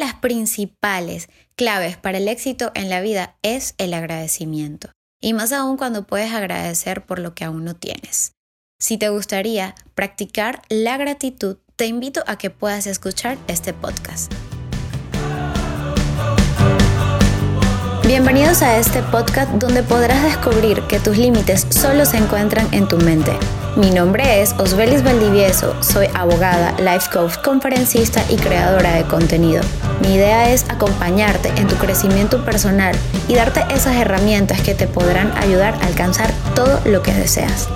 las principales claves para el éxito en la vida es el agradecimiento. Y más aún cuando puedes agradecer por lo que aún no tienes. Si te gustaría practicar la gratitud, te invito a que puedas escuchar este podcast. Bienvenidos a este podcast donde podrás descubrir que tus límites solo se encuentran en tu mente. Mi nombre es Osbelis Valdivieso, soy abogada, life coach, conferencista y creadora de contenido. Mi idea es acompañarte en tu crecimiento personal y darte esas herramientas que te podrán ayudar a alcanzar todo lo que deseas.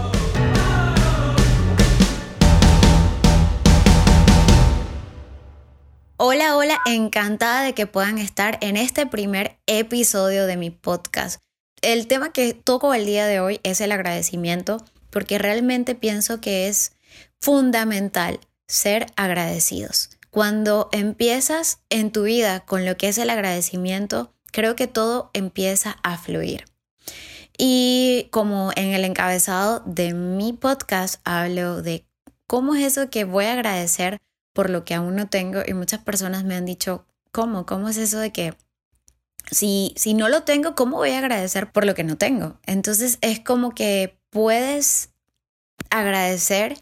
Hola, hola, encantada de que puedan estar en este primer episodio de mi podcast. El tema que toco el día de hoy es el agradecimiento, porque realmente pienso que es fundamental ser agradecidos. Cuando empiezas en tu vida con lo que es el agradecimiento, creo que todo empieza a fluir. Y como en el encabezado de mi podcast hablo de cómo es eso que voy a agradecer por lo que aún no tengo y muchas personas me han dicho, ¿cómo? ¿Cómo es eso de que si, si no lo tengo, ¿cómo voy a agradecer por lo que no tengo? Entonces es como que puedes agradecer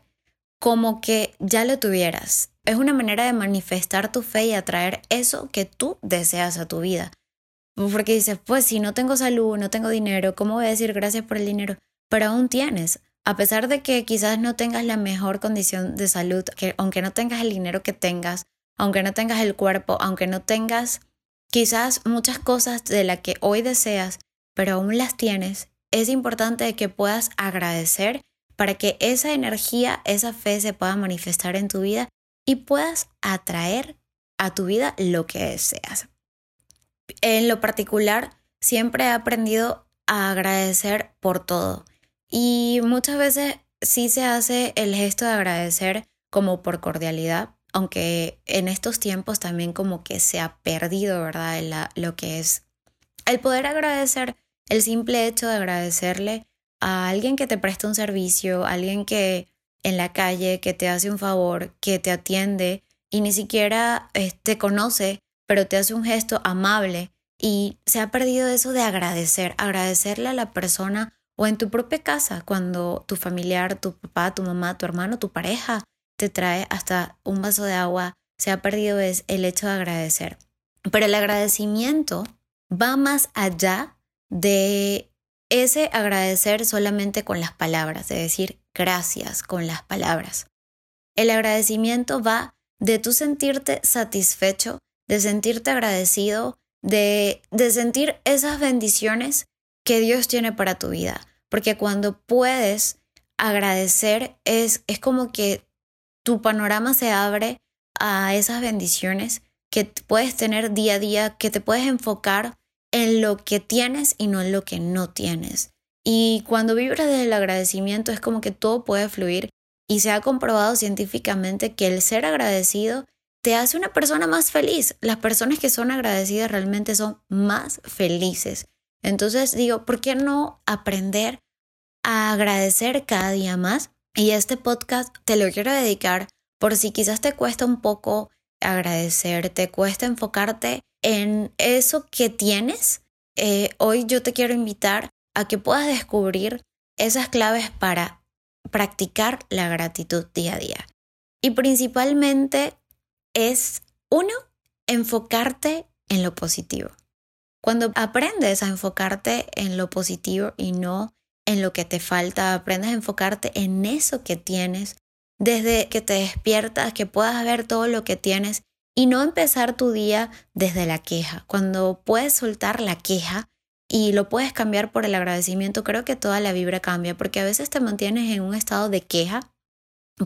como que ya lo tuvieras. Es una manera de manifestar tu fe y atraer eso que tú deseas a tu vida. Porque dices, pues si no tengo salud, no tengo dinero, ¿cómo voy a decir gracias por el dinero? Pero aún tienes a pesar de que quizás no tengas la mejor condición de salud, que aunque no tengas el dinero que tengas, aunque no tengas el cuerpo, aunque no tengas quizás muchas cosas de las que hoy deseas, pero aún las tienes, es importante que puedas agradecer para que esa energía, esa fe se pueda manifestar en tu vida y puedas atraer a tu vida lo que deseas. En lo particular, siempre he aprendido a agradecer por todo. Y muchas veces sí se hace el gesto de agradecer como por cordialidad, aunque en estos tiempos también como que se ha perdido, ¿verdad? lo que es el poder agradecer, el simple hecho de agradecerle a alguien que te presta un servicio, alguien que en la calle, que te hace un favor, que te atiende y ni siquiera eh, te conoce, pero te hace un gesto amable. Y se ha perdido eso de agradecer, agradecerle a la persona o en tu propia casa, cuando tu familiar, tu papá, tu mamá, tu hermano, tu pareja te trae hasta un vaso de agua, se ha perdido es el hecho de agradecer. Pero el agradecimiento va más allá de ese agradecer solamente con las palabras, de decir gracias con las palabras. El agradecimiento va de tú sentirte satisfecho, de sentirte agradecido, de, de sentir esas bendiciones que Dios tiene para tu vida. Porque cuando puedes agradecer es, es como que tu panorama se abre a esas bendiciones que puedes tener día a día, que te puedes enfocar en lo que tienes y no en lo que no tienes. Y cuando vibras desde el agradecimiento es como que todo puede fluir y se ha comprobado científicamente que el ser agradecido te hace una persona más feliz. Las personas que son agradecidas realmente son más felices. Entonces digo, ¿por qué no aprender a agradecer cada día más? Y este podcast te lo quiero dedicar por si quizás te cuesta un poco agradecer, te cuesta enfocarte en eso que tienes. Eh, hoy yo te quiero invitar a que puedas descubrir esas claves para practicar la gratitud día a día. Y principalmente es, uno, enfocarte en lo positivo. Cuando aprendes a enfocarte en lo positivo y no en lo que te falta, aprendes a enfocarte en eso que tienes, desde que te despiertas, que puedas ver todo lo que tienes y no empezar tu día desde la queja. Cuando puedes soltar la queja y lo puedes cambiar por el agradecimiento, creo que toda la vibra cambia, porque a veces te mantienes en un estado de queja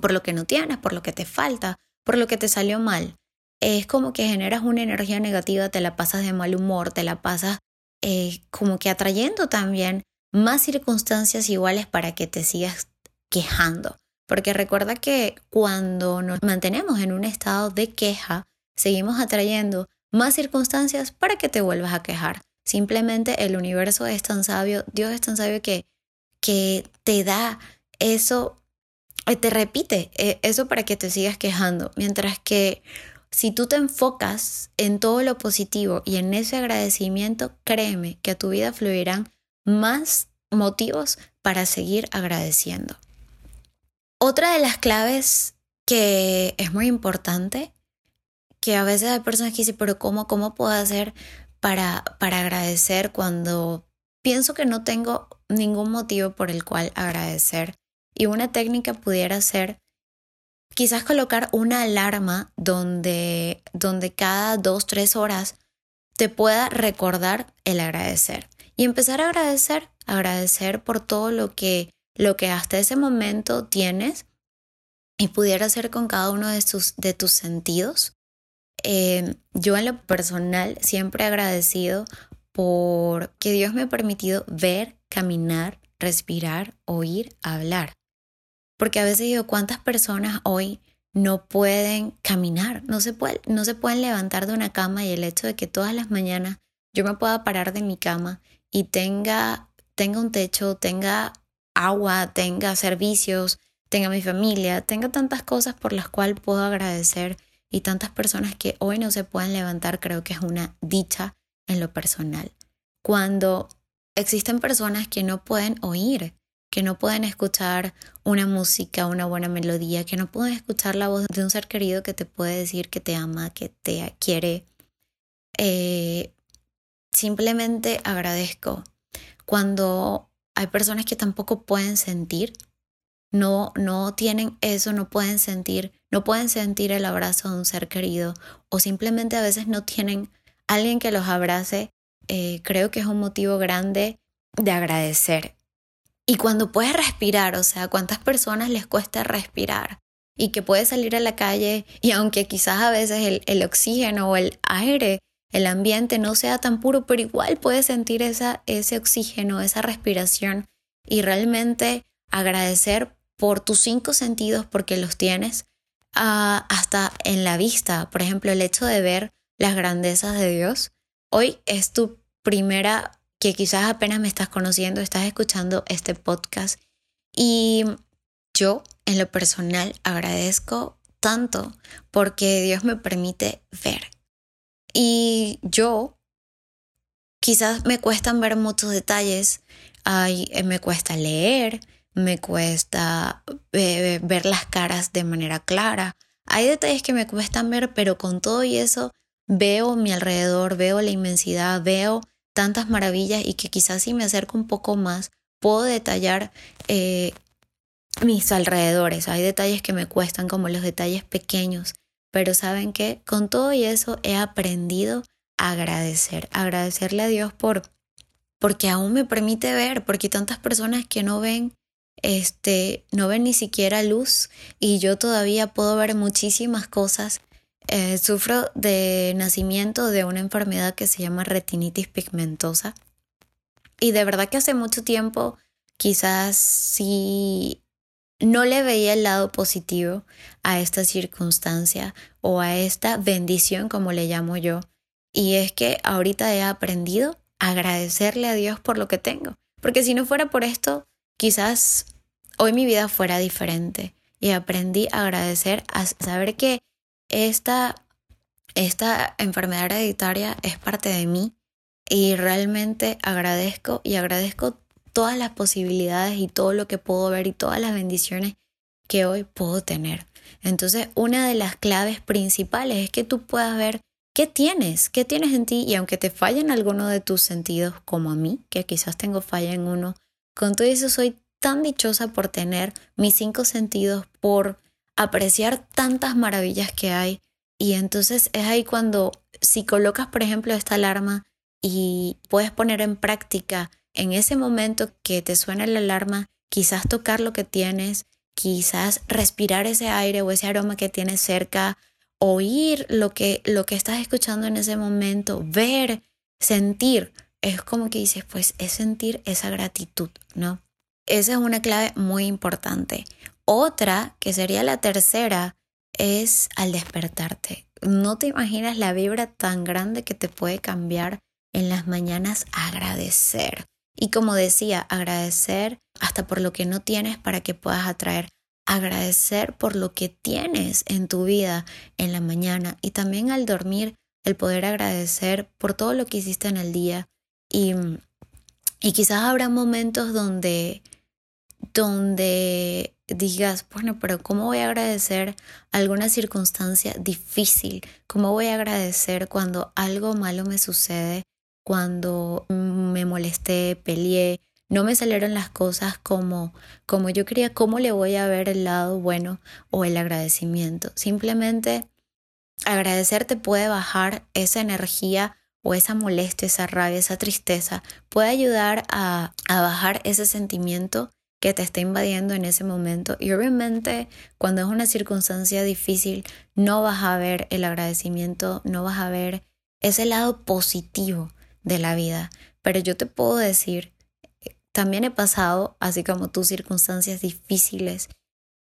por lo que no tienes, por lo que te falta, por lo que te salió mal es como que generas una energía negativa, te la pasas de mal humor, te la pasas eh, como que atrayendo también más circunstancias iguales para que te sigas quejando. Porque recuerda que cuando nos mantenemos en un estado de queja, seguimos atrayendo más circunstancias para que te vuelvas a quejar. Simplemente el universo es tan sabio, Dios es tan sabio que, que te da eso, te repite eh, eso para que te sigas quejando. Mientras que si tú te enfocas en todo lo positivo y en ese agradecimiento, créeme que a tu vida fluirán más motivos para seguir agradeciendo. Otra de las claves que es muy importante, que a veces hay personas que dicen, pero ¿cómo, cómo puedo hacer para, para agradecer cuando pienso que no tengo ningún motivo por el cual agradecer? Y una técnica pudiera ser quizás colocar una alarma donde, donde cada dos, tres horas te pueda recordar el agradecer. Y empezar a agradecer, agradecer por todo lo que, lo que hasta ese momento tienes y pudiera ser con cada uno de, tus, de tus sentidos. Yo en lo personal siempre he agradecido por que Dios me ha permitido ver, caminar, respirar, oír, hablar. Porque a veces digo, ¿cuántas personas hoy no pueden caminar? No se, no se pueden levantar de una cama y el hecho de que todas las mañanas yo me pueda parar de mi cama y tenga, tenga un techo, tenga agua, tenga servicios, tenga mi familia, tenga tantas cosas por las cuales puedo agradecer y tantas personas que hoy no se pueden levantar, creo que es una dicha en lo personal. Cuando existen personas que no pueden oír, que no pueden escuchar una música, una buena melodía, que no pueden escuchar la voz de un ser querido que te puede decir que te ama, que te quiere. Eh, simplemente agradezco. Cuando hay personas que tampoco pueden sentir, no, no tienen eso, no pueden sentir, no pueden sentir el abrazo de un ser querido o simplemente a veces no tienen alguien que los abrace, eh, creo que es un motivo grande de agradecer. Y cuando puedes respirar, o sea, ¿cuántas personas les cuesta respirar? Y que puedes salir a la calle y aunque quizás a veces el, el oxígeno o el aire, el ambiente no sea tan puro, pero igual puedes sentir esa, ese oxígeno, esa respiración y realmente agradecer por tus cinco sentidos porque los tienes ah, hasta en la vista. Por ejemplo, el hecho de ver las grandezas de Dios. Hoy es tu primera que quizás apenas me estás conociendo, estás escuchando este podcast y yo en lo personal agradezco tanto porque Dios me permite ver. Y yo quizás me cuestan ver muchos detalles, Ay, eh, me cuesta leer, me cuesta eh, ver las caras de manera clara. Hay detalles que me cuestan ver, pero con todo y eso veo mi alrededor, veo la inmensidad, veo tantas maravillas y que quizás si me acerco un poco más puedo detallar eh, mis alrededores. Hay detalles que me cuestan como los detalles pequeños, pero saben que con todo y eso he aprendido a agradecer, agradecerle a Dios por porque aún me permite ver, porque tantas personas que no ven este no ven ni siquiera luz y yo todavía puedo ver muchísimas cosas eh, sufro de nacimiento de una enfermedad que se llama retinitis pigmentosa. Y de verdad que hace mucho tiempo quizás sí no le veía el lado positivo a esta circunstancia o a esta bendición como le llamo yo. Y es que ahorita he aprendido a agradecerle a Dios por lo que tengo. Porque si no fuera por esto, quizás hoy mi vida fuera diferente. Y aprendí a agradecer, a saber que esta, esta enfermedad hereditaria es parte de mí y realmente agradezco y agradezco todas las posibilidades y todo lo que puedo ver y todas las bendiciones que hoy puedo tener. Entonces, una de las claves principales es que tú puedas ver qué tienes, qué tienes en ti y aunque te fallen alguno de tus sentidos, como a mí, que quizás tengo falla en uno, con todo eso soy tan dichosa por tener mis cinco sentidos, por apreciar tantas maravillas que hay. Y entonces es ahí cuando si colocas, por ejemplo, esta alarma y puedes poner en práctica en ese momento que te suena la alarma, quizás tocar lo que tienes, quizás respirar ese aire o ese aroma que tienes cerca, oír lo que, lo que estás escuchando en ese momento, ver, sentir. Es como que dices, pues es sentir esa gratitud, ¿no? Esa es una clave muy importante. Otra, que sería la tercera, es al despertarte. No te imaginas la vibra tan grande que te puede cambiar en las mañanas agradecer. Y como decía, agradecer hasta por lo que no tienes para que puedas atraer agradecer por lo que tienes en tu vida en la mañana y también al dormir, el poder agradecer por todo lo que hiciste en el día. Y, quizás habrá momentos donde, donde digas, bueno, pero ¿cómo voy a agradecer alguna circunstancia difícil? ¿Cómo voy a agradecer cuando algo malo me sucede? Cuando me molesté, peleé, no me salieron las cosas como, como yo quería, ¿cómo le voy a ver el lado bueno o el agradecimiento? Simplemente agradecer te puede bajar esa energía o esa molestia, esa rabia, esa tristeza, puede ayudar a, a bajar ese sentimiento que te está invadiendo en ese momento. Y obviamente cuando es una circunstancia difícil, no vas a ver el agradecimiento, no vas a ver ese lado positivo de la vida. Pero yo te puedo decir también he pasado, así como tus circunstancias difíciles,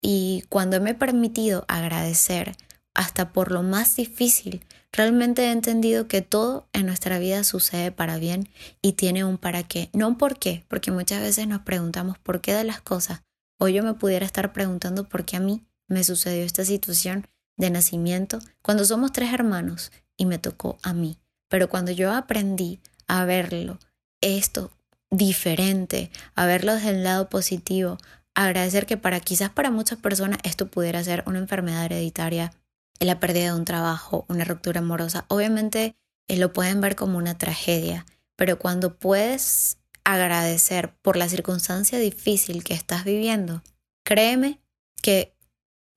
y cuando me he permitido agradecer hasta por lo más difícil, realmente he entendido que todo en nuestra vida sucede para bien y tiene un para qué, no un por qué, porque muchas veces nos preguntamos por qué de las cosas, o yo me pudiera estar preguntando por qué a mí me sucedió esta situación de nacimiento cuando somos tres hermanos y me tocó a mí. Pero cuando yo aprendí a verlo, esto diferente, a verlo desde el lado positivo, agradecer que para quizás para muchas personas esto pudiera ser una enfermedad hereditaria, la pérdida de un trabajo, una ruptura amorosa. Obviamente eh, lo pueden ver como una tragedia, pero cuando puedes agradecer por la circunstancia difícil que estás viviendo, créeme que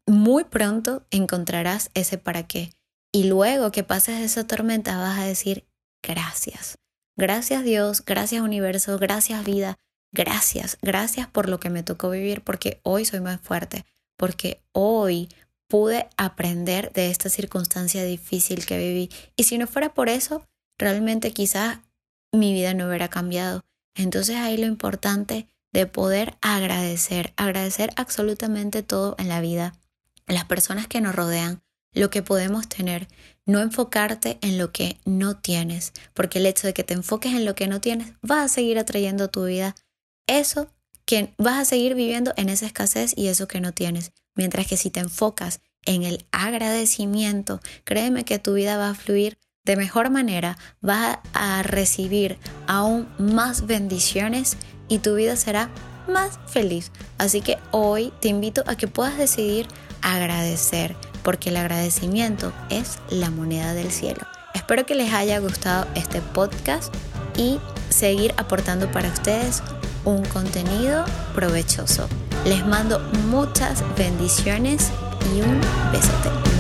muy pronto encontrarás ese para qué. Y luego que pases esa tormenta vas a decir gracias. Gracias Dios, gracias universo, gracias vida, gracias, gracias por lo que me tocó vivir porque hoy soy más fuerte, porque hoy pude aprender de esta circunstancia difícil que viví. Y si no fuera por eso, realmente quizás mi vida no hubiera cambiado. Entonces ahí lo importante de poder agradecer, agradecer absolutamente todo en la vida, las personas que nos rodean, lo que podemos tener, no enfocarte en lo que no tienes, porque el hecho de que te enfoques en lo que no tienes, vas a seguir atrayendo a tu vida eso que vas a seguir viviendo en esa escasez y eso que no tienes. Mientras que si te enfocas en el agradecimiento, créeme que tu vida va a fluir de mejor manera, vas a recibir aún más bendiciones y tu vida será más feliz. Así que hoy te invito a que puedas decidir agradecer porque el agradecimiento es la moneda del cielo. Espero que les haya gustado este podcast y seguir aportando para ustedes un contenido provechoso. Les mando muchas bendiciones y un besote.